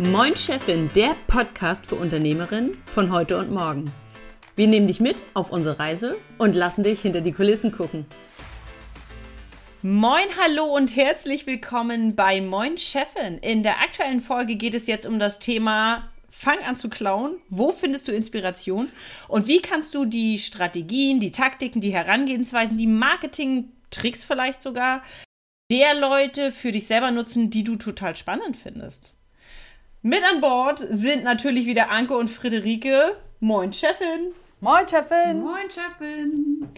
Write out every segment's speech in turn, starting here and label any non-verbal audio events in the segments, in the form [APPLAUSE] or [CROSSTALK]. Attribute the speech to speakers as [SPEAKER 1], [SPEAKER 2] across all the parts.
[SPEAKER 1] Moin Chefin, der Podcast für Unternehmerinnen von heute und morgen. Wir nehmen dich mit auf unsere Reise und lassen dich hinter die Kulissen gucken. Moin, hallo und herzlich willkommen bei Moin Chefin. In der aktuellen Folge geht es jetzt um das Thema Fang an zu klauen. Wo findest du Inspiration? Und wie kannst du die Strategien, die Taktiken, die Herangehensweisen, die Marketing-Tricks vielleicht sogar der Leute für dich selber nutzen, die du total spannend findest? Mit an Bord sind natürlich wieder Anke und Friederike. Moin, Chefin.
[SPEAKER 2] Moin, Chefin.
[SPEAKER 3] Moin, Chefin.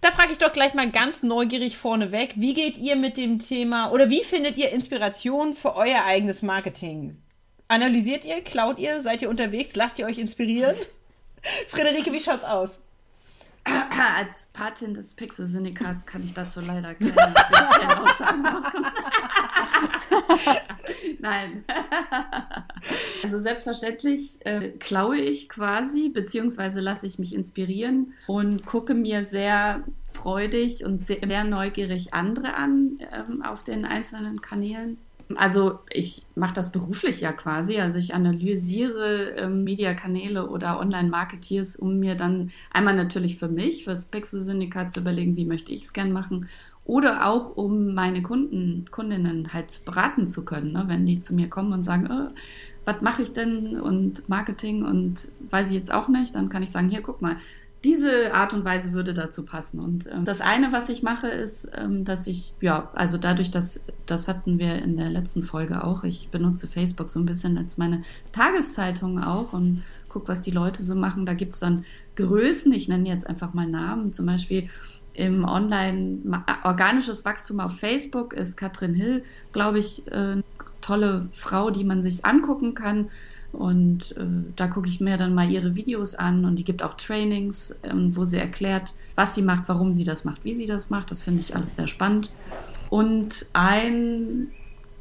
[SPEAKER 1] Da frage ich doch gleich mal ganz neugierig vorneweg. Wie geht ihr mit dem Thema oder wie findet ihr Inspiration für euer eigenes Marketing? Analysiert ihr, klaut ihr, seid ihr unterwegs, lasst ihr euch inspirieren? [LAUGHS] Friederike, wie schaut's aus? [CLEARS THROAT]
[SPEAKER 3] Als Patin des Pixel-Syndikats kann ich dazu leider keine [LAUGHS] Aussagen machen. [LAUGHS] Nein. Also selbstverständlich äh, klaue ich quasi, beziehungsweise lasse ich mich inspirieren und gucke mir sehr freudig und sehr neugierig andere an ähm, auf den einzelnen Kanälen. Also ich mache das beruflich ja quasi. Also ich analysiere ähm, Mediakanäle oder Online-Marketeers, um mir dann einmal natürlich für mich, fürs Pixel-Syndikat zu überlegen, wie möchte ich es gern machen. Oder auch, um meine Kunden, Kundinnen halt beraten zu können, ne? wenn die zu mir kommen und sagen, oh, was mache ich denn und Marketing und weiß ich jetzt auch nicht, dann kann ich sagen, hier, guck mal, diese Art und Weise würde dazu passen. Und ähm, das eine, was ich mache, ist, ähm, dass ich, ja, also dadurch, dass, das hatten wir in der letzten Folge auch, ich benutze Facebook so ein bisschen als meine Tageszeitung auch und gucke, was die Leute so machen. Da gibt es dann Größen, ich nenne jetzt einfach mal Namen, zum Beispiel im Online organisches Wachstum auf Facebook ist Katrin Hill, glaube ich, äh, tolle Frau, die man sich angucken kann und äh, da gucke ich mir dann mal ihre Videos an und die gibt auch Trainings, ähm, wo sie erklärt, was sie macht, warum sie das macht, wie sie das macht. Das finde ich alles sehr spannend. Und ein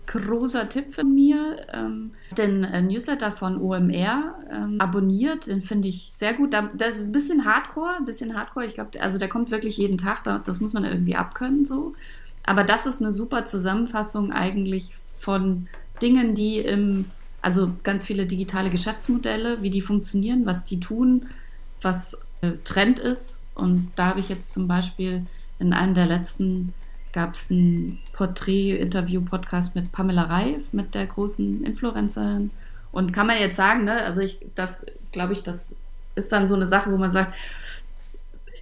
[SPEAKER 3] großer Tipp von mir, ähm, den äh, Newsletter von OMR ähm, abonniert, den finde ich sehr gut. Da, das ist ein bisschen Hardcore, ein bisschen Hardcore. Ich glaube, also der kommt wirklich jeden Tag, da, das muss man irgendwie abkönnen so. Aber das ist eine super Zusammenfassung eigentlich von Dingen, die im also ganz viele digitale Geschäftsmodelle, wie die funktionieren, was die tun, was äh, Trend ist. Und da habe ich jetzt zum Beispiel in einem der letzten gab es ein Porträt-Interview-Podcast mit Pamela Reif, mit der großen Influencerin. Und kann man jetzt sagen, ne, also ich, das glaube ich, das ist dann so eine Sache, wo man sagt,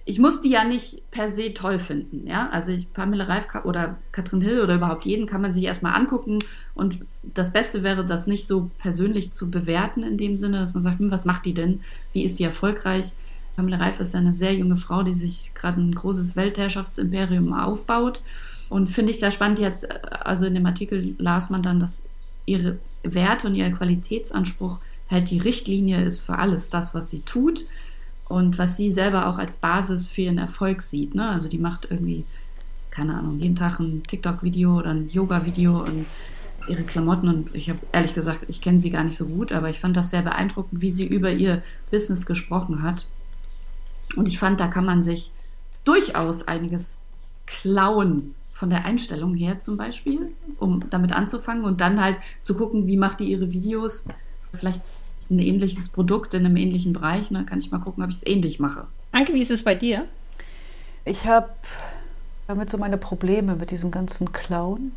[SPEAKER 3] ich muss die ja nicht per se toll finden, ja. Also ich, Pamela Reif oder Katrin Hill oder überhaupt jeden kann man sich erstmal angucken und das Beste wäre, das nicht so persönlich zu bewerten in dem Sinne, dass man sagt, hm, was macht die denn? Wie ist die erfolgreich? Pamela Reif ist eine sehr junge Frau, die sich gerade ein großes Weltherrschaftsimperium aufbaut und finde ich sehr spannend. Die hat, also in dem Artikel las man dann, dass ihre Werte und ihr Qualitätsanspruch halt die Richtlinie ist für alles das, was sie tut und was sie selber auch als Basis für ihren Erfolg sieht. Ne? Also die macht irgendwie, keine Ahnung, jeden Tag ein TikTok-Video oder ein Yoga-Video und ihre Klamotten und ich habe ehrlich gesagt, ich kenne sie gar nicht so gut, aber ich fand das sehr beeindruckend, wie sie über ihr Business gesprochen hat. Und ich fand, da kann man sich durchaus einiges klauen von der Einstellung her zum Beispiel, um damit anzufangen und dann halt zu gucken, wie macht die ihre Videos. Vielleicht ein ähnliches Produkt in einem ähnlichen Bereich. Ne? Kann ich mal gucken, ob ich es ähnlich mache.
[SPEAKER 1] Anke, wie ist es bei dir?
[SPEAKER 2] Ich habe damit so meine Probleme mit diesem ganzen Clown.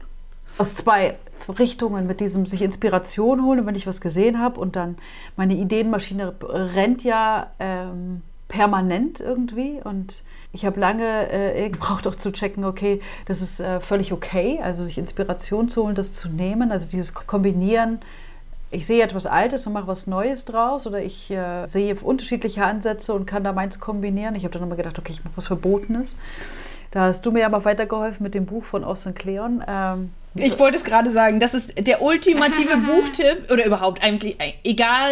[SPEAKER 2] Aus zwei, zwei Richtungen, mit diesem sich Inspiration holen, wenn ich was gesehen habe und dann meine Ideenmaschine rennt ja ähm, permanent irgendwie und ich habe lange äh, [LAUGHS] gebraucht, auch zu checken, okay, das ist äh, völlig okay, also sich Inspiration zu holen, das zu nehmen, also dieses Kombinieren ich sehe etwas Altes und mache was Neues draus oder ich äh, sehe unterschiedliche Ansätze und kann da meins kombinieren. Ich habe dann immer gedacht, okay, ich mache was Verbotenes. Da hast du mir aber weitergeholfen mit dem Buch von Austin Kleon. Ähm,
[SPEAKER 1] ich wollte es gerade sagen, das ist der ultimative [LAUGHS] Buchtipp oder überhaupt eigentlich, egal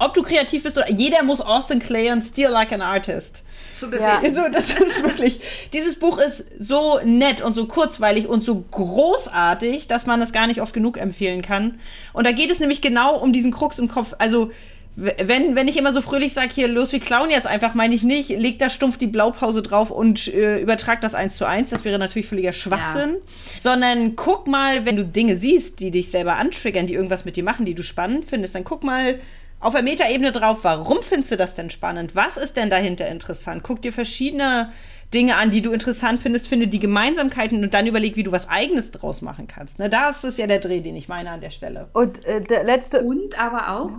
[SPEAKER 1] ob du kreativ bist oder jeder muss Austin Kleon Steal Like an Artist zu Befehl. Ja. So, das [LAUGHS] ist wirklich, dieses Buch ist so nett und so kurzweilig und so großartig, dass man es gar nicht oft genug empfehlen kann. Und da geht es nämlich genau um diesen Krux im Kopf. Also, wenn, wenn ich immer so fröhlich sage, hier, los, wir klauen jetzt einfach, meine ich nicht, leg da stumpf die Blaupause drauf und äh, übertrag das eins zu eins. Das wäre natürlich völliger Schwachsinn. Ja. Sondern guck mal, wenn du Dinge siehst, die dich selber antriggern, die irgendwas mit dir machen, die du spannend findest, dann guck mal auf der Metaebene drauf, warum findest du das denn spannend? Was ist denn dahinter interessant? Guck dir verschiedene Dinge an, die du interessant findest, finde die Gemeinsamkeiten und dann überleg, wie du was Eigenes draus machen kannst. Ne, das ist ja der Dreh, den ich meine an der Stelle.
[SPEAKER 2] Und äh, der letzte.
[SPEAKER 3] Und aber auch,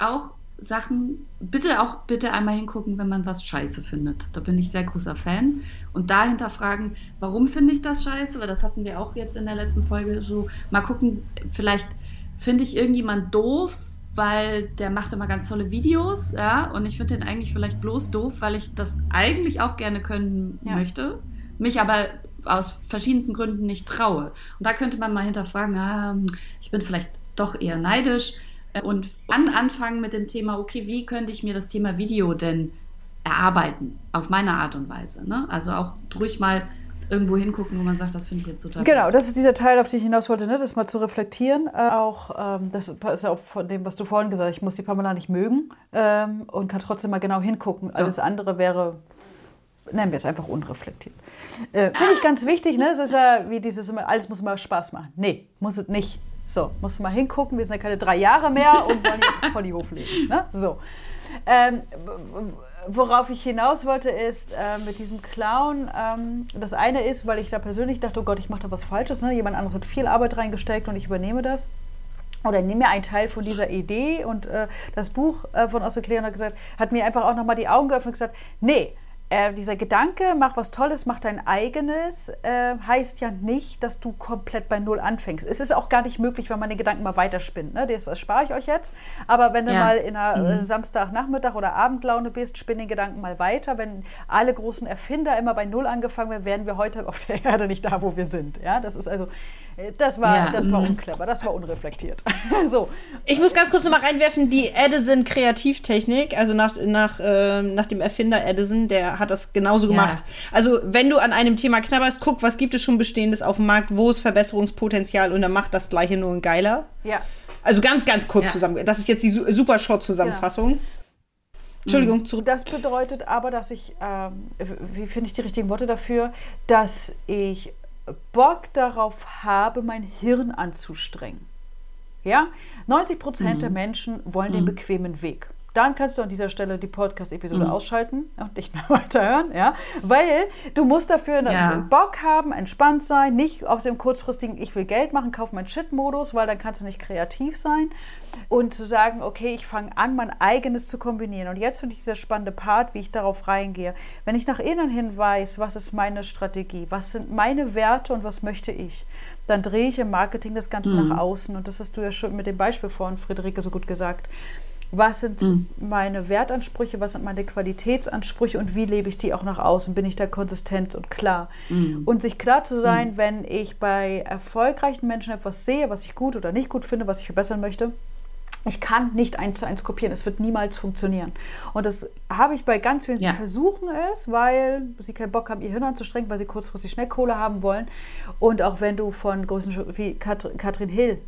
[SPEAKER 3] auch Sachen, bitte auch bitte einmal hingucken, wenn man was scheiße findet. Da bin ich sehr großer Fan. Und dahinter fragen, warum finde ich das scheiße? Weil das hatten wir auch jetzt in der letzten Folge so. Mal gucken, vielleicht finde ich irgendjemand doof, weil der macht immer ganz tolle Videos, ja, und ich finde den eigentlich vielleicht bloß doof, weil ich das eigentlich auch gerne können ja. möchte, mich aber aus verschiedensten Gründen nicht traue. Und da könnte man mal hinterfragen, ah, ich bin vielleicht doch eher neidisch äh, und an anfangen mit dem Thema, okay, wie könnte ich mir das Thema Video denn erarbeiten auf meine Art und Weise, ne? Also auch ruhig mal irgendwo hingucken, wo man sagt, das finde ich jetzt total
[SPEAKER 2] Genau, das ist dieser Teil, auf den ich hinaus wollte, ne? das mal zu reflektieren. Äh, auch, ähm, das ist ja auch von dem, was du vorhin gesagt hast, ich muss die Pamela nicht mögen ähm, und kann trotzdem mal genau hingucken. Alles ja. andere wäre, nennen wir es einfach unreflektiert. Äh, finde ich ganz wichtig, ne? es ist ja wie dieses, alles muss immer Spaß machen. Nee, muss es nicht. So, muss mal hingucken, wir sind ja keine drei Jahre mehr und wollen jetzt auf Ponyhof leben. Ne? So. Ähm, worauf ich hinaus wollte, ist äh, mit diesem Clown. Ähm, das eine ist, weil ich da persönlich dachte, oh Gott, ich mache da was Falsches. Ne? Jemand anderes hat viel Arbeit reingesteckt und ich übernehme das. Oder nehme mir einen Teil von dieser Idee und äh, das Buch äh, von Osse Kleon hat gesagt, hat mir einfach auch nochmal die Augen geöffnet und gesagt, nee, äh, dieser Gedanke, mach was Tolles, mach dein eigenes, äh, heißt ja nicht, dass du komplett bei Null anfängst. Es ist auch gar nicht möglich, wenn man den Gedanken mal weiterspinnt. Ne? Das, das spare ich euch jetzt. Aber wenn du ja. mal in einer äh, mhm. Samstagnachmittag oder Abendlaune bist, spinn den Gedanken mal weiter. Wenn alle großen Erfinder immer bei Null angefangen wären, wären wir heute auf der Erde nicht da, wo wir sind. Ja, das ist also, äh, das war, ja. das war mhm. unclever, das war unreflektiert. [LAUGHS] so.
[SPEAKER 1] Ich muss ganz kurz nochmal reinwerfen, die Edison Kreativtechnik, also nach, nach, äh, nach dem Erfinder Edison, der hat das genauso gemacht. Also, wenn du an einem Thema knabberst, guck, was gibt es schon Bestehendes auf dem Markt, wo ist Verbesserungspotenzial und dann macht das Gleiche nur ein geiler.
[SPEAKER 2] Ja.
[SPEAKER 1] Also ganz, ganz kurz ja. zusammen. Das ist jetzt die super Short-Zusammenfassung. Ja. Entschuldigung, zurück.
[SPEAKER 2] Das bedeutet aber, dass ich, ähm, wie finde ich die richtigen Worte dafür, dass ich Bock darauf habe, mein Hirn anzustrengen. Ja? 90 Prozent mhm. der Menschen wollen mhm. den bequemen Weg dann kannst du an dieser Stelle die Podcast-Episode mhm. ausschalten und nicht mehr [LAUGHS] weiterhören, ja, weil du musst dafür ja. Bock haben, entspannt sein, nicht aus dem kurzfristigen Ich will Geld machen, kauf mein Shit-Modus, weil dann kannst du nicht kreativ sein und zu sagen, okay, ich fange an, mein eigenes zu kombinieren. Und jetzt finde ich dieser spannende Part, wie ich darauf reingehe. Wenn ich nach innen hin weiß, was ist meine Strategie, was sind meine Werte und was möchte ich, dann drehe ich im Marketing das Ganze mhm. nach außen. Und das hast du ja schon mit dem Beispiel von Friederike so gut gesagt. Was sind mhm. meine Wertansprüche, was sind meine Qualitätsansprüche und wie lebe ich die auch nach außen? Bin ich da konsistent und klar? Mhm. Und sich klar zu sein, mhm. wenn ich bei erfolgreichen Menschen etwas sehe, was ich gut oder nicht gut finde, was ich verbessern möchte, ich kann nicht eins zu eins kopieren. Es wird niemals funktionieren. Und das habe ich bei ganz vielen, ja. versuchen es, weil sie keinen Bock haben, ihr Hirn anzustrengen, weil sie kurzfristig Schnellkohle haben wollen. Und auch wenn du von Größen wie Katrin Hill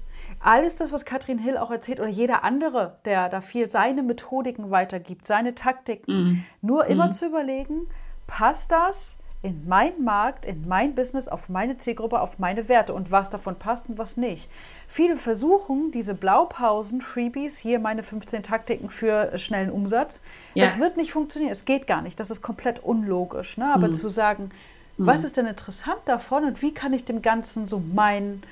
[SPEAKER 2] alles das, was Katrin Hill auch erzählt oder jeder andere, der da viel seine Methodiken weitergibt, seine Taktiken, mm. nur immer mm. zu überlegen, passt das in meinen Markt, in mein Business, auf meine Zielgruppe, auf meine Werte und was davon passt und was nicht. Viele versuchen diese Blaupausen, Freebies, hier meine 15 Taktiken für schnellen Umsatz. Ja. Das wird nicht funktionieren. Es geht gar nicht. Das ist komplett unlogisch. Ne? Aber mm. zu sagen, was ist denn interessant davon und wie kann ich dem Ganzen so mein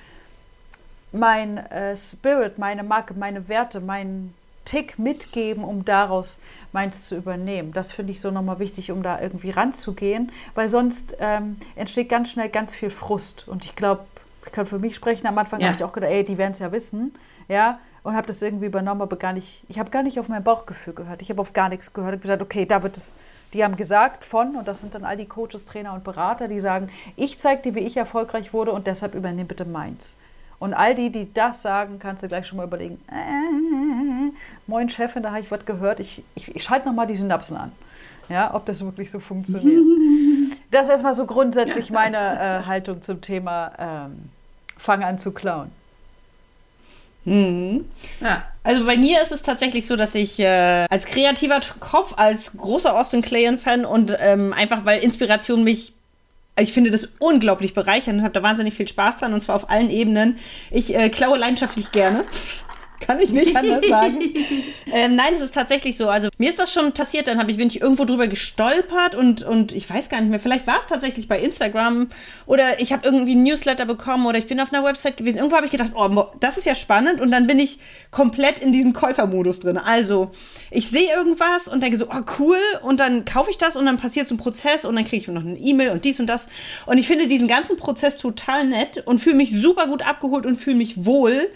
[SPEAKER 2] mein äh, Spirit, meine Marke, meine Werte, meinen Tick mitgeben, um daraus meins zu übernehmen. Das finde ich so nochmal wichtig, um da irgendwie ranzugehen, weil sonst ähm, entsteht ganz schnell ganz viel Frust. Und ich glaube, ich kann für mich sprechen, am Anfang ja. habe ich auch gedacht, ey, die werden es ja wissen, ja, und habe das irgendwie übernommen, aber gar nicht, ich habe gar nicht auf mein Bauchgefühl gehört. Ich habe auf gar nichts gehört. Ich habe gesagt, okay, da wird es, die haben gesagt von, und das sind dann all die Coaches, Trainer und Berater, die sagen, ich zeige dir, wie ich erfolgreich wurde und deshalb übernehme bitte meins. Und all die, die das sagen, kannst du gleich schon mal überlegen, äh, moin Chefin, da habe ich was gehört, ich, ich, ich schalte nochmal die Synapsen an. Ja, ob das wirklich so funktioniert. [LAUGHS] das ist erstmal so grundsätzlich meine äh, Haltung zum Thema ähm, Fang an zu klauen.
[SPEAKER 1] Mhm. Ja. Also bei mir ist es tatsächlich so, dass ich äh, als kreativer Kopf, als großer Austin Kleon-Fan und ähm, einfach weil Inspiration mich ich finde das unglaublich bereichernd und habe da wahnsinnig viel Spaß dran und zwar auf allen Ebenen. Ich äh, klaue leidenschaftlich gerne. Kann ich nicht anders [LAUGHS] sagen. ähm, nein, es ist tatsächlich so. Also mir ist das schon passiert, dann ich, bin ich irgendwo drüber gestolpert und, und ich weiß gar nicht mehr, vielleicht war es tatsächlich bei Instagram oder ich habe irgendwie ein Newsletter bekommen oder ich bin auf einer Website gewesen. Irgendwo habe ich gedacht, oh, das ist ja spannend und dann bin ich komplett in diesem Käufermodus drin. Also ich sehe irgendwas und denke so, oh cool und dann kaufe ich das und dann passiert so ein Prozess und dann kriege ich noch eine E-Mail und dies und das. Und ich finde diesen ganzen Prozess total nett und fühle mich super gut abgeholt und fühle mich wohl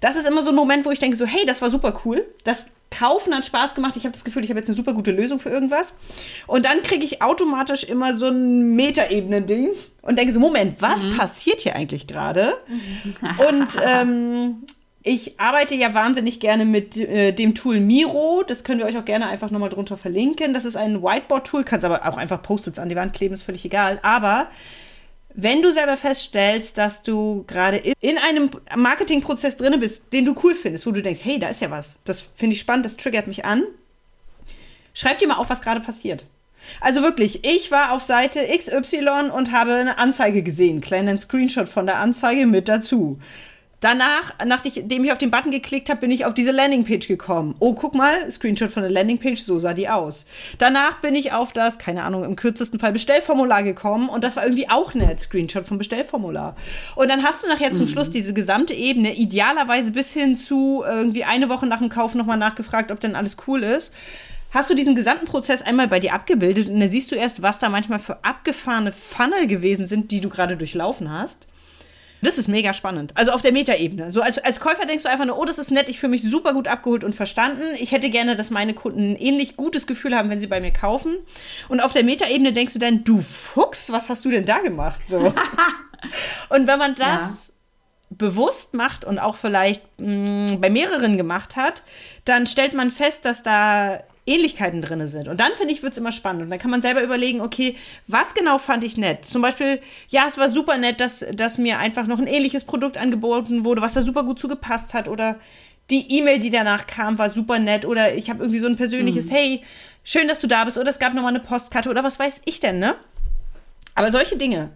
[SPEAKER 1] das ist immer so ein Moment, wo ich denke so, hey, das war super cool. Das Kaufen hat Spaß gemacht. Ich habe das Gefühl, ich habe jetzt eine super gute Lösung für irgendwas. Und dann kriege ich automatisch immer so ein Metaebenen-Ding und denke so, Moment, was mhm. passiert hier eigentlich gerade? und [LAUGHS] ähm, ich arbeite ja wahnsinnig gerne mit äh, dem Tool Miro. Das können wir euch auch gerne einfach nochmal drunter verlinken. Das ist ein Whiteboard-Tool, kannst aber auch einfach Post-its an die Wand kleben, ist völlig egal. Aber wenn du selber feststellst, dass du gerade in einem Marketingprozess drin bist, den du cool findest, wo du denkst, hey, da ist ja was, das finde ich spannend, das triggert mich an, schreib dir mal auf, was gerade passiert. Also wirklich, ich war auf Seite XY und habe eine Anzeige gesehen, kleinen Screenshot von der Anzeige mit dazu. Danach, nachdem ich auf den Button geklickt habe, bin ich auf diese Landingpage gekommen. Oh, guck mal, Screenshot von der Landingpage, so sah die aus. Danach bin ich auf das, keine Ahnung, im kürzesten Fall Bestellformular gekommen und das war irgendwie auch nett, Screenshot vom Bestellformular. Und dann hast du nachher zum mhm. Schluss diese gesamte Ebene, idealerweise bis hin zu irgendwie eine Woche nach dem Kauf nochmal nachgefragt, ob denn alles cool ist hast du diesen gesamten Prozess einmal bei dir abgebildet und dann siehst du erst, was da manchmal für abgefahrene Funnel gewesen sind, die du gerade durchlaufen hast. Das ist mega spannend. Also auf der Metaebene. So als, als Käufer denkst du einfach nur, oh, das ist nett, ich fühle mich super gut abgeholt und verstanden. Ich hätte gerne, dass meine Kunden ein ähnlich gutes Gefühl haben, wenn sie bei mir kaufen. Und auf der Metaebene denkst du dann, du Fuchs, was hast du denn da gemacht? So. [LAUGHS] und wenn man das ja. bewusst macht und auch vielleicht mh, mm, bei mehreren gemacht hat, dann stellt man fest, dass da Ähnlichkeiten drin sind. Und dann, finde ich, wird es immer spannend. Und dann kann man selber überlegen, okay, was genau fand ich nett? Zum Beispiel, ja, es war super nett, dass, dass mir einfach noch ein ähnliches Produkt angeboten wurde, was da super gut zugepasst hat. Oder die E-Mail, die danach kam, war super nett. Oder ich habe irgendwie so ein persönliches, mhm. hey, schön, dass du da bist. Oder es gab nochmal eine Postkarte. Oder was weiß ich denn, ne? Aber solche Dinge.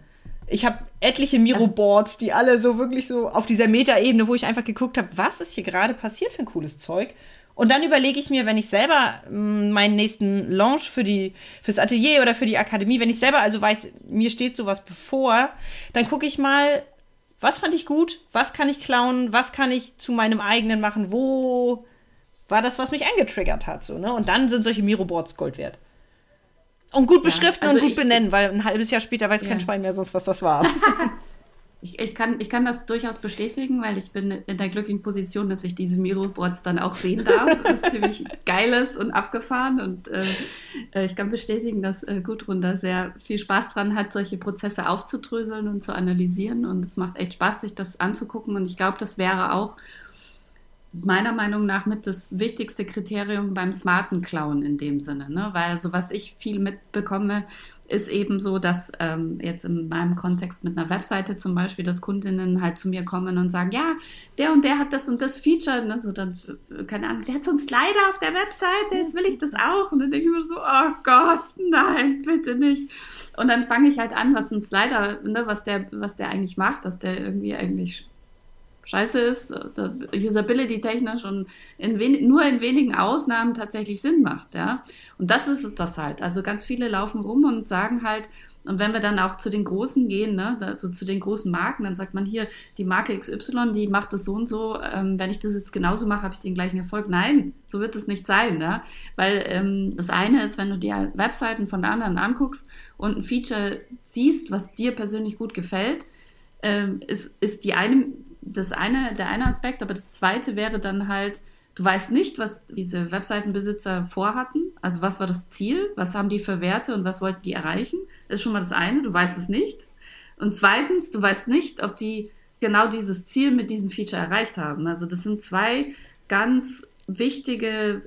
[SPEAKER 1] Ich habe etliche Miro-Boards, die alle so wirklich so auf dieser Meta-Ebene, wo ich einfach geguckt habe, was ist hier gerade passiert für ein cooles Zeug. Und dann überlege ich mir, wenn ich selber mm, meinen nächsten Launch für die, fürs Atelier oder für die Akademie, wenn ich selber also weiß, mir steht sowas bevor, dann gucke ich mal, was fand ich gut, was kann ich klauen, was kann ich zu meinem eigenen machen, wo war das, was mich angetriggert hat, so, ne? Und dann sind solche Miro-Boards Gold wert. Und gut beschriften ja, also und gut benennen, weil ein halbes Jahr später weiß ja. kein Schwein mehr sonst, was das war. [LAUGHS]
[SPEAKER 3] Ich, ich, kann, ich kann das durchaus bestätigen, weil ich bin in der glücklichen Position, dass ich diese Miro-Boards dann auch sehen darf. Das ist ziemlich [LAUGHS] geiles und abgefahren und äh, äh, ich kann bestätigen, dass äh, Gudrun da sehr viel Spaß dran hat, solche Prozesse aufzudröseln und zu analysieren und es macht echt Spaß, sich das anzugucken und ich glaube, das wäre auch meiner Meinung nach mit das wichtigste Kriterium beim smarten Klauen in dem Sinne, ne? weil so was ich viel mitbekomme, ist eben so, dass ähm, jetzt in meinem Kontext mit einer Webseite zum Beispiel, dass Kundinnen halt zu mir kommen und sagen, ja, der und der hat das und das Feature, ne? so dann, keine Ahnung, der hat so einen Slider auf der Webseite, jetzt will ich das auch. Und dann denke ich mir so, oh Gott, nein, bitte nicht. Und dann fange ich halt an, was ein Slider, ne, was der, was der eigentlich macht, dass der irgendwie eigentlich scheiße ist, äh, usability-technisch und in nur in wenigen Ausnahmen tatsächlich Sinn macht, ja. Und das ist es das halt. Also ganz viele laufen rum und sagen halt, und wenn wir dann auch zu den Großen gehen, ne, also zu den großen Marken, dann sagt man hier, die Marke XY, die macht das so und so, ähm, wenn ich das jetzt genauso mache, habe ich den gleichen Erfolg. Nein, so wird es nicht sein, ne? Weil ähm, das eine ist, wenn du dir Webseiten von anderen anguckst und ein Feature siehst, was dir persönlich gut gefällt, ähm, ist, ist die eine das eine, der eine Aspekt, aber das zweite wäre dann halt, du weißt nicht, was diese Webseitenbesitzer vorhatten. Also was war das Ziel? Was haben die für Werte und was wollten die erreichen? Das ist schon mal das eine, du weißt es nicht. Und zweitens, du weißt nicht, ob die genau dieses Ziel mit diesem Feature erreicht haben. Also das sind zwei ganz wichtige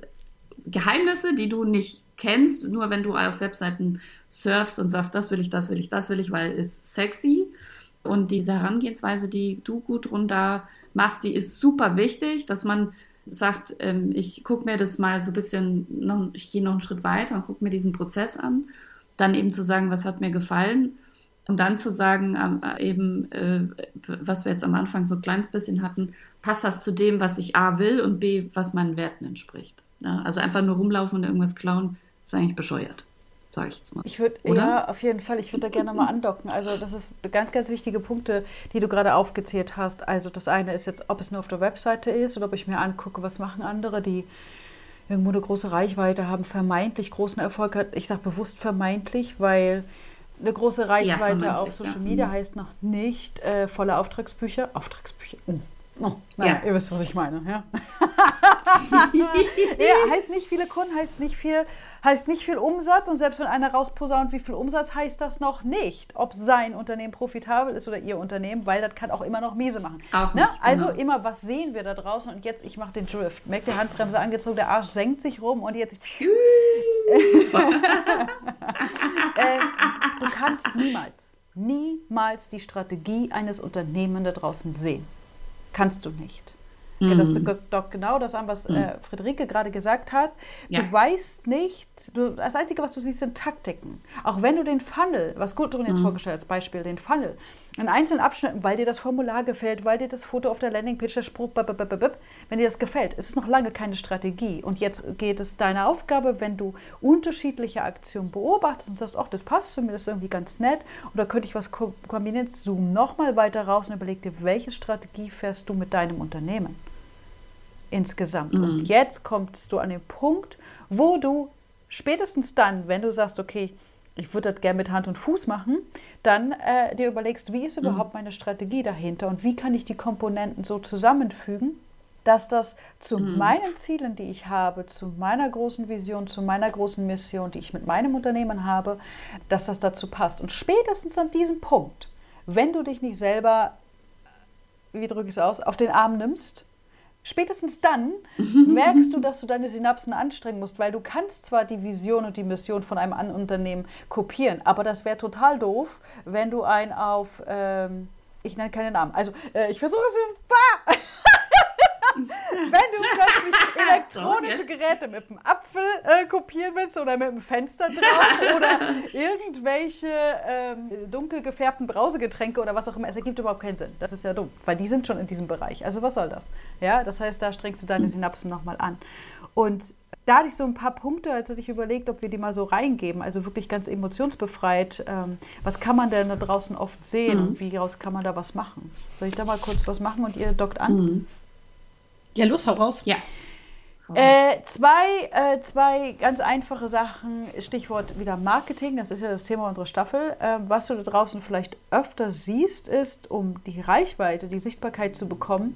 [SPEAKER 3] Geheimnisse, die du nicht kennst, nur wenn du auf Webseiten surfst und sagst, das will ich, das will ich, das will ich, weil es sexy. Und diese Herangehensweise, die du gut runter machst, die ist super wichtig, dass man sagt, ähm, ich gucke mir das mal so ein bisschen, noch, ich gehe noch einen Schritt weiter und gucke mir diesen Prozess an. Dann eben zu sagen, was hat mir gefallen und dann zu sagen, äh, eben, äh, was wir jetzt am Anfang so ein kleines bisschen hatten, passt das zu dem, was ich A will und B, was meinen Werten entspricht. Ja, also einfach nur rumlaufen und irgendwas klauen, ist eigentlich bescheuert sage ich jetzt mal.
[SPEAKER 2] Ich würde, ja, auf jeden Fall, ich würde da gerne mal andocken. Also das ist ganz, ganz wichtige Punkte, die du gerade aufgezählt hast. Also das eine ist jetzt, ob es nur auf der Webseite ist oder ob ich mir angucke, was machen andere, die irgendwo eine große Reichweite haben, vermeintlich großen Erfolg hat. Ich sage bewusst vermeintlich, weil eine große Reichweite ja, auf Social Media ja. Mhm. heißt noch nicht äh, volle Auftragsbücher. Auftragsbücher. Oh. Oh, naja, ja. ihr wisst, was ich meine. Ja. [LAUGHS] ja, heißt nicht viele Kunden, heißt nicht viel, heißt nicht viel Umsatz und selbst wenn einer rausposaunt, wie viel Umsatz, heißt das noch nicht, ob sein Unternehmen profitabel ist oder ihr Unternehmen, weil das kann auch immer noch miese machen. Auch ne? nicht, also genau. immer, was sehen wir da draußen und jetzt, ich mache den Drift. Merkt die Handbremse angezogen, der Arsch senkt sich rum und jetzt. [LAUGHS] [LAUGHS] äh, du kannst niemals, niemals die Strategie eines Unternehmens da draußen sehen kannst du nicht. Mhm. Das ist doch genau das an, was mhm. äh, Friederike gerade gesagt hat. Ja. Du weißt nicht, du, das Einzige, was du siehst, sind Taktiken. Auch wenn du den Funnel, was Gudrun jetzt mhm. vorgestellt als Beispiel, den Funnel, in einzelnen Abschnitten, weil dir das Formular gefällt, weil dir das Foto auf der Landingpage, der Spruch, wenn dir das gefällt, ist es noch lange keine Strategie. Und jetzt geht es deine Aufgabe, wenn du unterschiedliche Aktionen beobachtest und sagst, ach, das passt zu mir, das ist irgendwie ganz nett, oder könnte ich was kombinieren, zoom nochmal weiter raus und überleg dir, welche Strategie fährst du mit deinem Unternehmen insgesamt. Mhm. Und jetzt kommst du an den Punkt, wo du spätestens dann, wenn du sagst, okay, ich würde das gerne mit Hand und Fuß machen, dann äh, dir überlegst, wie ist mhm. überhaupt meine Strategie dahinter und wie kann ich die Komponenten so zusammenfügen, dass das zu mhm. meinen Zielen, die ich habe, zu meiner großen Vision, zu meiner großen Mission, die ich mit meinem Unternehmen habe, dass das dazu passt. Und spätestens an diesem Punkt, wenn du dich nicht selber, wie drücke ich es aus, auf den Arm nimmst Spätestens dann merkst du, dass du deine Synapsen anstrengen musst, weil du kannst zwar die Vision und die Mission von einem anderen Unternehmen kopieren, aber das wäre total doof, wenn du ein auf, ähm, ich nenne keine Namen, also äh, ich versuche es, da! [LAUGHS] [LAUGHS] Wenn du plötzlich [LAUGHS] elektronische Geräte mit einem Apfel äh, kopieren willst oder mit einem Fenster drauf [LAUGHS] oder irgendwelche ähm, dunkel gefärbten Brausegetränke oder was auch immer, es ergibt überhaupt keinen Sinn. Das ist ja dumm, weil die sind schon in diesem Bereich. Also was soll das? Ja, das heißt, da strengst du deine hm. Synapsen nochmal an. Und da hatte ich so ein paar Punkte, als ich überlegt, ob wir die mal so reingeben, also wirklich ganz emotionsbefreit. Ähm, was kann man denn da draußen oft sehen mhm. und wie raus kann man da was machen? Soll ich da mal kurz was machen und ihr dockt an? Mhm.
[SPEAKER 1] Ja, los, hau raus.
[SPEAKER 3] Ja.
[SPEAKER 2] Äh, zwei, äh, zwei ganz einfache Sachen. Stichwort wieder Marketing, das ist ja das Thema unserer Staffel. Äh, was du da draußen vielleicht öfter siehst, ist, um die Reichweite, die Sichtbarkeit zu bekommen,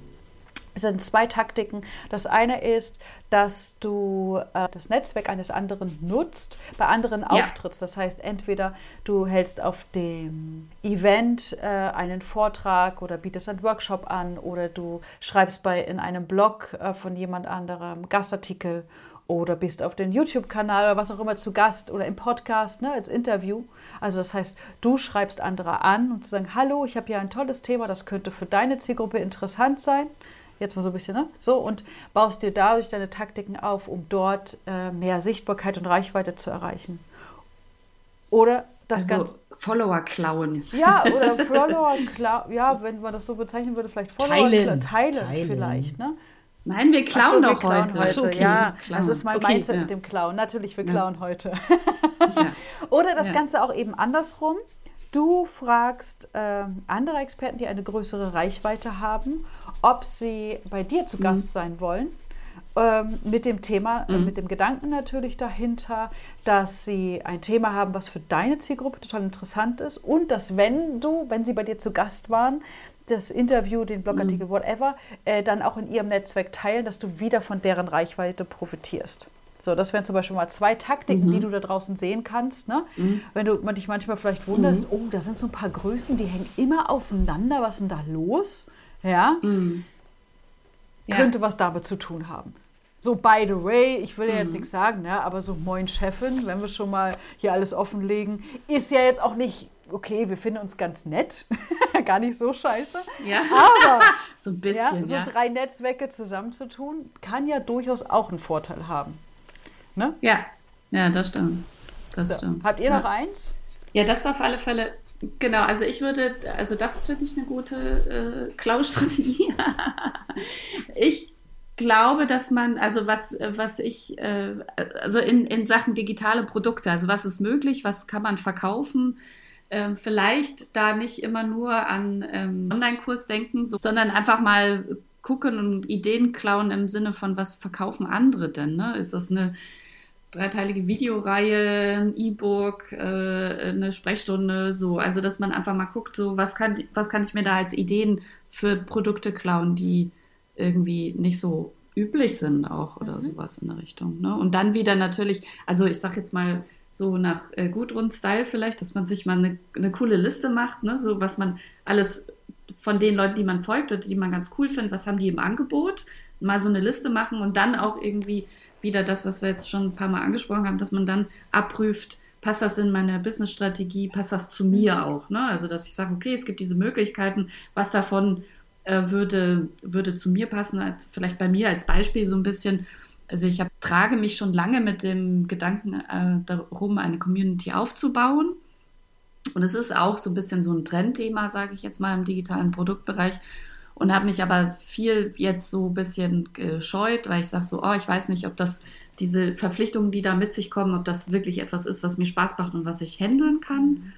[SPEAKER 2] es sind zwei Taktiken. Das eine ist, dass du äh, das Netzwerk eines anderen nutzt, bei anderen ja. auftrittst. Das heißt, entweder du hältst auf dem Event äh, einen Vortrag oder bietest einen Workshop an oder du schreibst bei in einem Blog äh, von jemand anderem Gastartikel oder bist auf dem YouTube-Kanal oder was auch immer zu Gast oder im Podcast ne, als Interview. Also das heißt, du schreibst andere an und zu sagen, hallo, ich habe hier ein tolles Thema, das könnte für deine Zielgruppe interessant sein jetzt mal so ein bisschen, ne? So, und baust dir dadurch deine Taktiken auf, um dort äh, mehr Sichtbarkeit und Reichweite zu erreichen. Oder das also Ganze.
[SPEAKER 3] Follower klauen.
[SPEAKER 2] Ja, oder [LAUGHS] Follower klauen. Ja, wenn man das so bezeichnen würde, vielleicht Follower teilen, teilen, teilen. vielleicht, ne?
[SPEAKER 3] Nein, wir klauen so, doch klauen heute.
[SPEAKER 2] heute. Okay, ja, das ist mein okay, Mindset ja. mit dem Klauen. Natürlich, wir klauen ja. heute. [LAUGHS] ja. Oder das Ganze auch eben andersrum. Du fragst äh, andere Experten, die eine größere Reichweite haben, ob sie bei dir zu mhm. Gast sein wollen. Ähm, mit dem Thema, äh, mhm. äh, mit dem Gedanken natürlich dahinter, dass sie ein Thema haben, was für deine Zielgruppe total interessant ist und dass wenn du, wenn sie bei dir zu Gast waren, das Interview, den Blogartikel, mhm. whatever, äh, dann auch in ihrem Netzwerk teilen, dass du wieder von deren Reichweite profitierst. So, das wären zum Beispiel mal zwei Taktiken, mhm. die du da draußen sehen kannst. Ne? Mhm. Wenn du dich manchmal vielleicht wunderst, mhm. oh, da sind so ein paar Größen, die hängen immer aufeinander, was ist denn da los? Ja, mhm. könnte ja. was damit zu tun haben. So, by the way, ich will ja jetzt mhm. nichts sagen, ne, aber so Moin Chefin, wenn wir schon mal hier alles offenlegen, ist ja jetzt auch nicht okay, wir finden uns ganz nett, [LAUGHS] gar nicht so scheiße.
[SPEAKER 3] Ja,
[SPEAKER 2] Aber [LAUGHS]
[SPEAKER 3] so ein bisschen,
[SPEAKER 2] ja, so
[SPEAKER 3] ja.
[SPEAKER 2] drei Netzwerke zusammenzutun, kann ja durchaus auch einen Vorteil haben. Ne?
[SPEAKER 3] Ja, ja, das stimmt. Das
[SPEAKER 2] So.
[SPEAKER 3] stimmt.
[SPEAKER 2] Habt ihr noch eins?
[SPEAKER 3] Ja, das ist auf alle Fälle, genau, also ich würde, also das finde ich eine gute äh, Klaustrategie. [LAUGHS] ich glaube, dass man, also was, äh, was ich, äh, also in, in Sachen digitale Produkte, also was ist möglich, was kann man verkaufen, ähm, vielleicht da nicht immer nur an ähm, Online-Kurs denken, so, sondern einfach mal gucken und Ideen klauen im Sinne von, was verkaufen andere denn? Ne? Ist das eine dreiteilige Videoreihe, ein E-Book, äh, eine Sprechstunde, so. Also, dass man einfach mal guckt, so, was kann, was kann ich mir da als Ideen für Produkte klauen, die irgendwie nicht so üblich sind auch oder sowas in der Richtung. Ne? Und dann wieder natürlich, also ich sag jetzt mal so nach äh, Gudrun-Style vielleicht, dass man sich mal eine, eine coole Liste macht, ne? so was man alles von den Leuten, die man folgt oder die man ganz cool findet, was haben die im Angebot, mal so eine Liste machen und dann auch irgendwie wieder das, was wir jetzt schon ein paar Mal angesprochen haben, dass man dann abprüft, passt das in meine Business-Strategie, passt das zu mir auch. Ne? Also, dass ich sage, okay, es gibt diese Möglichkeiten, was davon äh, würde, würde zu mir passen, als, vielleicht bei mir als Beispiel so ein bisschen. Also ich hab, trage mich schon lange mit dem Gedanken äh, darum, eine Community aufzubauen. Und es ist auch so ein bisschen so ein Trendthema, sage ich jetzt mal, im digitalen Produktbereich. Und habe mich aber viel jetzt so ein bisschen gescheut, weil ich sage so, oh, ich weiß nicht, ob das diese Verpflichtungen, die da mit sich kommen, ob das wirklich etwas ist, was mir Spaß macht und was ich handeln kann.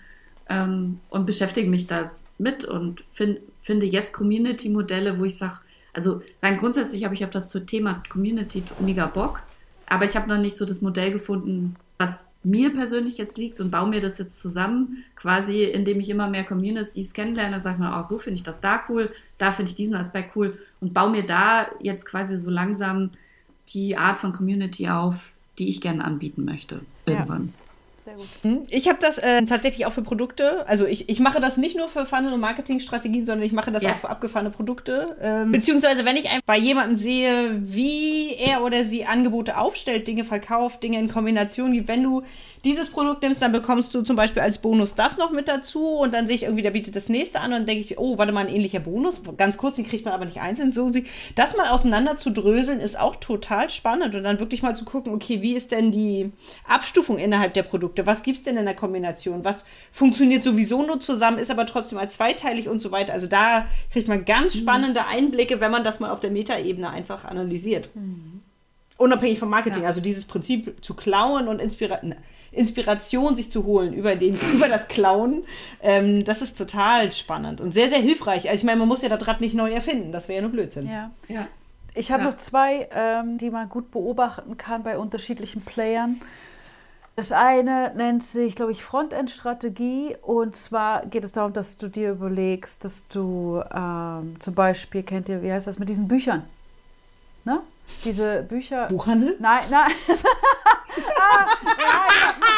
[SPEAKER 3] Ähm, und beschäftige mich da mit und find, finde jetzt Community-Modelle, wo ich sage, also rein grundsätzlich habe ich auf das Thema Community mega Bock, aber ich habe noch nicht so das Modell gefunden, was mir persönlich jetzt liegt und baue mir das jetzt zusammen, quasi indem ich immer mehr Communities kennenlerne, sage mir, oh, so finde ich das da cool, da finde ich diesen Aspekt cool und baue mir da jetzt quasi so langsam die Art von Community auf, die ich gerne anbieten möchte, irgendwann.
[SPEAKER 2] Ja. Sehr gut.
[SPEAKER 1] Hm? Ich habe das äh, tatsächlich auch für Produkte. Also ich, ich mache das nicht nur für Funnel- und Marketingstrategien, sondern ich mache das
[SPEAKER 3] Ja.
[SPEAKER 1] auch für abgefahrene Produkte. Ähm, beziehungsweise wenn ich bei jemandem sehe, wie er oder sie Angebote aufstellt, Dinge verkauft, Dinge in Kombination gibt. Wenn du dieses Produkt nimmst, dann bekommst du zum Beispiel als Bonus das noch mit dazu und dann sehe ich irgendwie, der bietet das nächste an und dann denke ich, oh, warte mal, ein ähnlicher Bonus. Ganz kurz, den kriegt man aber nicht einzeln. So, das mal auseinander zu dröseln, ist auch total spannend und dann wirklich mal zu gucken, okay, wie ist denn die Abstufung innerhalb der Produkte? Was gibt es denn in der Kombination? Was funktioniert sowieso nur zusammen, ist aber trotzdem als zweiteilig und so weiter. Also da kriegt man ganz spannende Einblicke, wenn man das mal auf der Metaebene einfach analysiert. Unabhängig vom Marketing,
[SPEAKER 3] Ja.
[SPEAKER 1] also dieses Prinzip zu klauen und Inspira Inspiration sich zu holen über, den, [LAUGHS] über das Klauen, ähm, das ist total spannend und sehr, sehr hilfreich. Also ich meine, man muss ja das Rad nicht neu erfinden, das wäre ja nur Blödsinn.
[SPEAKER 2] Ja.
[SPEAKER 3] Ja.
[SPEAKER 2] Ich habe
[SPEAKER 3] Ja.
[SPEAKER 2] noch zwei, ähm, die man gut beobachten kann bei unterschiedlichen Playern. Das eine nennt sich, glaube ich, Frontend-Strategie. Und zwar geht es darum, dass du dir überlegst, dass du ähm, zum Beispiel, kennt ihr, wie heißt das, mit diesen Büchern? Ne? Diese Bücher.
[SPEAKER 1] Buchhandel?
[SPEAKER 2] Nein, nein. [LAUGHS] ah, ja,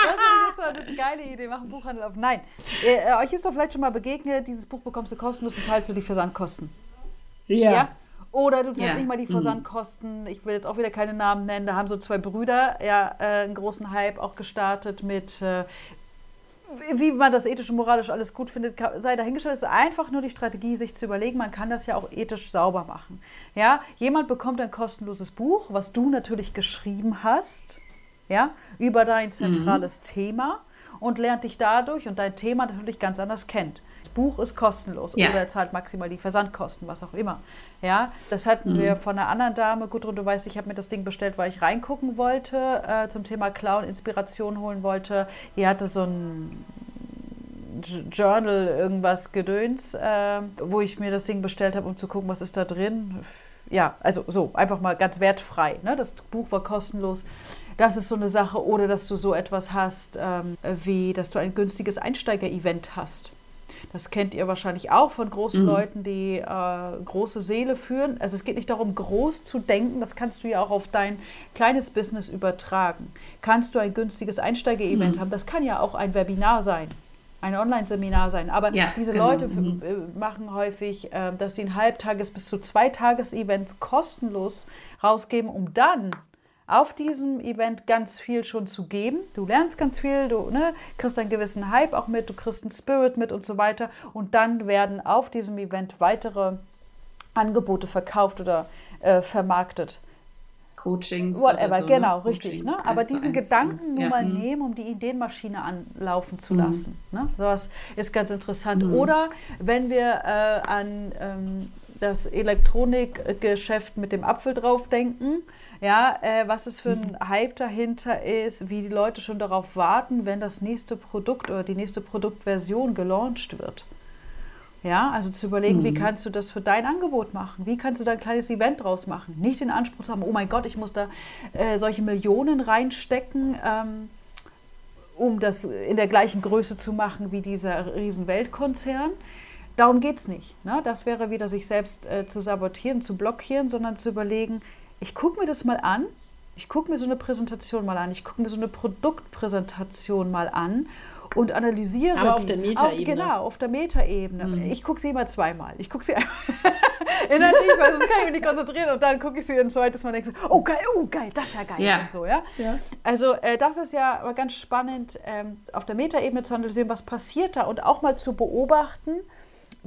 [SPEAKER 2] das ist eine geile Idee. Mach einen Buchhandel auf. Nein. Äh, euch ist doch vielleicht schon mal begegnet, dieses Buch bekommst du kostenlos und zahlst du die Versandkosten. Ja. Oder du zahlst
[SPEAKER 3] Ja.
[SPEAKER 2] nicht mal die
[SPEAKER 3] Mhm.
[SPEAKER 2] Versandkosten. Ich will jetzt auch wieder keine Namen nennen. Da haben so zwei Brüder ja äh, einen großen Hype auch gestartet mit, äh, wie- man das ethisch und moralisch alles gut findet, sei dahingestellt. Es ist einfach nur die Strategie, sich zu überlegen, man kann das ja auch ethisch sauber machen. Ja, jemand bekommt ein kostenloses Buch, was du natürlich geschrieben hast, ja, über dein zentrales Thema und lernt dich dadurch und dein Thema natürlich ganz anders kennt. Das Buch ist kostenlos
[SPEAKER 3] Ja.
[SPEAKER 2] oder er zahlt maximal die Versandkosten, was auch immer. Ja, das hatten wir von einer anderen Dame. Gudrun, du weißt, ich habe mir das Ding bestellt, weil ich reingucken wollte, äh, zum Thema Clown Inspiration holen wollte. Die hatte so ein Journal, irgendwas Gedöns, äh, wo ich mir das Ding bestellt habe, um zu gucken, was ist da drin. Ja, also so, einfach mal ganz wertfrei. Ne? Das Buch war kostenlos. Das ist so eine Sache. Oder dass du so etwas hast, ähm, wie, dass du ein günstiges Einsteiger-Event hast. Das kennt ihr wahrscheinlich auch von großen
[SPEAKER 3] Mhm.
[SPEAKER 2] Leuten, die äh, große Seele führen. Also es geht nicht darum, groß zu denken. Das kannst du ja auch auf dein kleines Business übertragen. Kannst du ein günstiges Einsteiger-Event
[SPEAKER 3] Mhm.
[SPEAKER 2] haben? Das kann ja auch ein Webinar sein, ein Online-Seminar sein. Aber
[SPEAKER 3] Ja,
[SPEAKER 2] diese
[SPEAKER 3] genau.
[SPEAKER 2] Leute
[SPEAKER 3] Mhm.
[SPEAKER 2] äh, machen häufig, äh, dass sie ein Halbtages- bis zu Zweitages-Events kostenlos rausgeben, um dann auf diesem Event ganz viel schon zu geben. Du lernst ganz viel, du ne, kriegst einen gewissen Hype auch mit, du kriegst einen Spirit mit und so weiter. Und dann werden auf diesem Event weitere Angebote verkauft oder äh, vermarktet.
[SPEAKER 3] Coachings.
[SPEAKER 2] Whatever, so, genau, ne? richtig. Ne? Aber diesen Gedanken nur ja, mal mh. nehmen, um die Ideenmaschine anlaufen zu mhm. lassen. Ne? Das ist ganz interessant. Mhm. Oder wenn wir äh, an ähm, das Elektronikgeschäft mit dem Apfel drauf denken, ja, äh, was es für ein mhm. Hype dahinter ist, wie die Leute schon darauf warten, wenn das nächste Produkt oder die nächste Produktversion gelauncht wird. Ja, also zu überlegen, mhm. wie kannst du das für dein Angebot machen? Wie kannst du da ein kleines Event draus machen? Nicht den Anspruch zu haben, oh mein Gott, ich muss da äh, solche Millionen reinstecken, ähm, um das in der gleichen Größe zu machen wie dieser riesen Weltkonzern. Darum geht es nicht. Ne? Das wäre wieder sich selbst äh, zu sabotieren, zu blockieren, sondern zu überlegen, ich gucke mir das mal an, ich gucke mir so eine Präsentation mal an, ich gucke mir so eine Produktpräsentation mal an und analysiere.
[SPEAKER 1] Aber auf der Metaebene.
[SPEAKER 2] Genau, auf der Metaebene. Mhm. Ich gucke sie immer zweimal. Ich gucke sie innerlich, [LAUGHS] weil sonst kann ich mich nicht konzentrieren und dann gucke ich sie ein zweites Mal und denke so, oh geil, oh geil, das ist ja geil ja. und so, ja. ja. Also äh, das ist ja aber ganz spannend, ähm, auf der Metaebene zu analysieren, was passiert da und auch mal zu beobachten,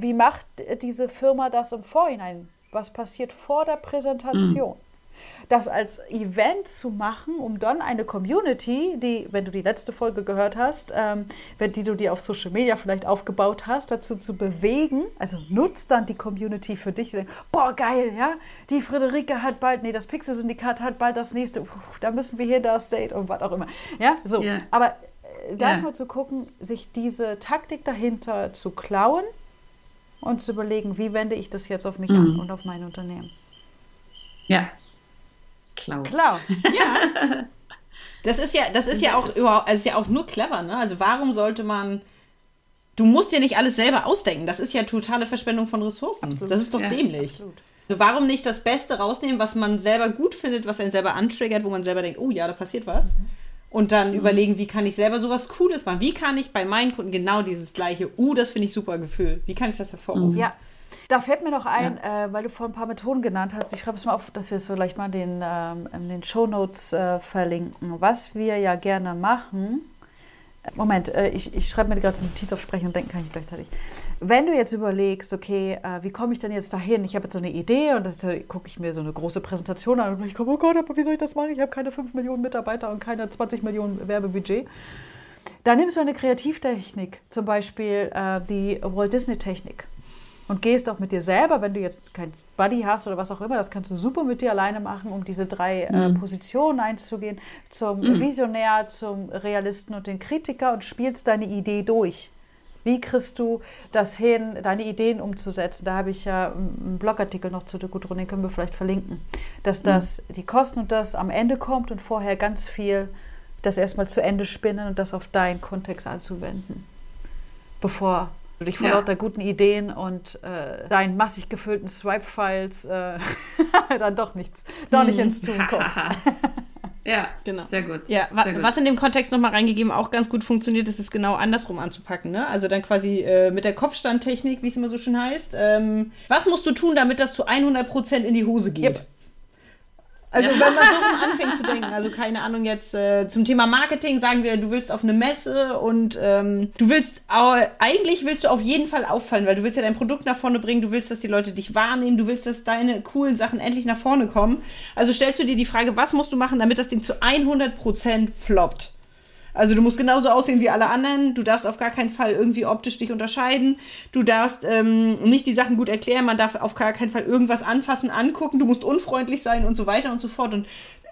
[SPEAKER 2] wie macht diese Firma das im Vorhinein? Was passiert vor der Präsentation? Mhm das als Event zu machen, um dann eine Community, die, wenn du die letzte Folge gehört hast, ähm, die du dir auf Social Media vielleicht aufgebaut hast, dazu zu bewegen. Also nutzt dann die Community für dich. Boah, geil, ja. Die Friederike hat bald, nee, das Pixel-Syndikat hat bald das nächste. Puh, da müssen wir hier das Date und was auch immer. Ja, so. Yeah. Aber äh, da yeah. mal zu gucken, sich diese Taktik dahinter zu klauen und zu überlegen, wie wende ich das jetzt auf mich mhm. an und auf mein Unternehmen.
[SPEAKER 3] Ja,
[SPEAKER 2] Klau. Klau. [LAUGHS]
[SPEAKER 1] Ja. Das ist ja, das ist ja auch überhaupt, also ist ja auch nur clever, ne? Also warum sollte man. Du musst dir nicht alles selber ausdenken. Das ist ja totale Verschwendung von Ressourcen. Absolut. Das ist doch ja, dämlich. Absolut. Also warum nicht das Beste rausnehmen, was man selber gut findet, was einen selber antriggert, wo man selber denkt, oh ja, da passiert was. Und dann mhm. überlegen, wie kann ich selber sowas Cooles machen? Wie kann ich bei meinen Kunden genau dieses gleiche, uh, das finde ich super Gefühl. Wie kann ich das hervorrufen?
[SPEAKER 2] Ja. Da fällt mir noch ein, ja. äh, weil du vorhin ein paar Methoden genannt hast. Ich schreibe es mal auf, dass wir es vielleicht mal den, ähm, in den Shownotes äh, verlinken. Was wir ja gerne machen. Moment, äh, ich, ich schreibe mir gerade eine Notiz auf Sprechen und denken kann ich gleichzeitig. Wenn du jetzt überlegst, okay, äh, wie komme ich denn jetzt dahin? Ich habe jetzt so eine Idee und dann äh, gucke ich mir so eine große Präsentation an und ich komme, oh Gott, aber wie soll ich das machen? Ich habe keine 5 Millionen Mitarbeiter und keine 20 Millionen Werbebudget. Dann nimmst du eine Kreativtechnik, zum Beispiel die Walt Disney Technik und gehst auch mit dir selber, wenn du jetzt kein Buddy hast oder was auch immer, das kannst du super mit dir alleine machen, um diese drei äh, mhm. Positionen einzugehen, zum mhm. Visionär, zum Realisten und den Kritiker und spielst deine Idee durch. Wie kriegst du das hin, deine Ideen umzusetzen? Da habe ich ja einen Blogartikel noch zu der Gudrun, den können wir vielleicht verlinken. Dass mhm. das, die Kosten und das am Ende kommt und vorher ganz viel das erstmal zu Ende spinnen und das auf deinen Kontext anzuwenden. Bevor dich vor ja. lauter guten Ideen und äh, deinen massig gefüllten Swipe-Files äh, [LAUGHS] dann doch nichts, doch nicht ins Tun [LAUGHS] kommst.
[SPEAKER 3] ja, [LAUGHS] genau. Sehr gut.
[SPEAKER 1] Ja, wa Sehr gut. was in dem Kontext nochmal reingegeben auch ganz gut funktioniert, ist es genau andersrum anzupacken. Ne? Also dann quasi äh, mit der Kopfstandtechnik, wie es immer so schön heißt. Ähm, was musst du tun, damit das zu 100% in die Hose geht? Yep. Also wenn man so [LAUGHS] anfängt zu denken, also keine Ahnung jetzt äh, zum Thema Marketing, sagen wir, du willst auf eine Messe und ähm, du willst, äh, eigentlich willst du auf jeden Fall auffallen, weil du willst ja dein Produkt nach vorne bringen, du willst, dass die Leute dich wahrnehmen, du willst, dass deine coolen Sachen endlich nach vorne kommen. Also stellst du dir die Frage, was musst du machen, damit das Ding zu 100% floppt? Also du musst genauso aussehen wie alle anderen. Du darfst auf gar keinen Fall irgendwie optisch dich unterscheiden. Du darfst ähm, nicht die Sachen gut erklären. Man darf auf gar keinen Fall irgendwas anfassen, angucken. Du musst unfreundlich sein und so weiter und so fort. Und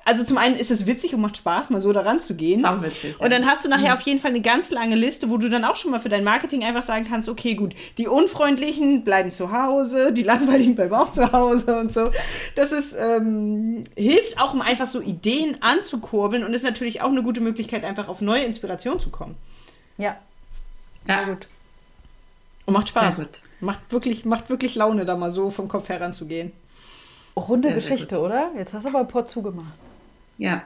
[SPEAKER 1] also zum einen ist es witzig und macht Spaß, mal so daran zu gehen. Sau witzig. Und dann hast du nachher mhm. auf jeden Fall eine ganz lange Liste, wo du dann auch schon mal für dein Marketing einfach sagen kannst, okay, gut, die Unfreundlichen bleiben zu Hause, die Langweiligen bleiben auch zu Hause und so. Das ist, ähm, hilft auch, um einfach so Ideen anzukurbeln und ist natürlich auch eine gute Möglichkeit, einfach auf neue Inspiration zu kommen.
[SPEAKER 2] Ja.
[SPEAKER 1] Ja, gut. Und macht Spaß. Macht wirklich, macht wirklich Laune, da mal so vom Kopf heranzugehen.
[SPEAKER 2] Runde sehr, Geschichte, sehr oder? Jetzt hast du aber ein paar zugemacht.
[SPEAKER 3] Ja.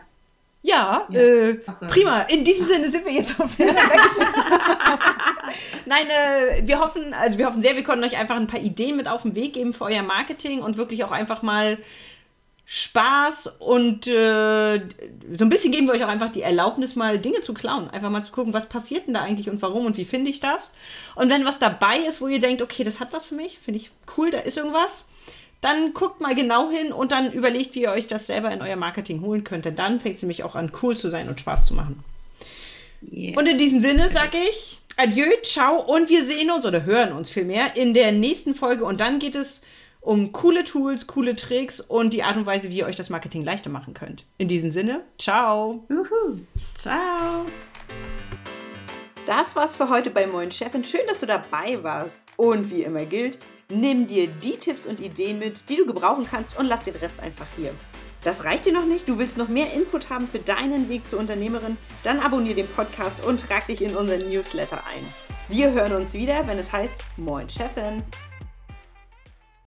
[SPEAKER 1] Ja, ja. Äh, prima. In diesem Sinne sind wir jetzt auf [LAUGHS] Nein, äh, wir hoffen, also wir hoffen sehr, wir konnten euch einfach ein paar Ideen mit auf den Weg geben für euer Marketing und wirklich auch einfach mal Spaß und äh, so ein bisschen geben wir euch auch einfach die Erlaubnis, mal Dinge zu klauen. Einfach mal zu gucken, was passiert denn da eigentlich und warum und wie finde ich das. Und wenn was dabei ist, wo ihr denkt, okay, das hat was für mich, finde ich cool, da ist irgendwas, dann guckt mal genau hin und dann überlegt, wie ihr euch das selber in euer Marketing holen könnt. Denn dann fängt es nämlich auch an, cool zu sein und Spaß zu machen. Yeah. Und in diesem Sinne sage ich Adieu, ciao und wir sehen uns oder hören uns vielmehr in der nächsten Folge und dann geht es um coole Tools, coole Tricks und die Art und Weise, wie ihr euch das Marketing leichter machen könnt. In diesem Sinne, ciao.
[SPEAKER 3] Juhu. Ciao.
[SPEAKER 1] Das war's für heute bei Moin Chefin. Schön, dass du dabei warst. Und wie immer gilt, nimm dir die Tipps und Ideen mit, die du gebrauchen kannst und lass den Rest einfach hier. Das reicht dir noch nicht? Du willst noch mehr Input haben für deinen Weg zur Unternehmerin? Dann abonniere den Podcast und trag dich in unseren Newsletter ein. Wir hören uns wieder, wenn es heißt Moin Chefin.